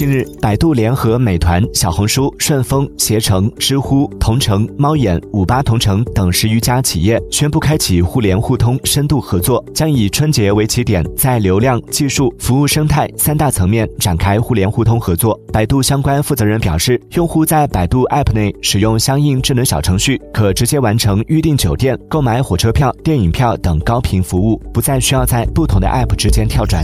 近日百度联合美团小红书顺丰携程知乎同城猫眼五八同城等十余家企业宣布开启互联互通深度合作将以春节为起点在流量技术服务生态三大层面展开互联互通合作。百度相关负责人表示用户在百度 app 内使用相应智能小程序可直接完成预订酒店购买火车票电影票等高频服务不再需要在不同的 app 之间跳转。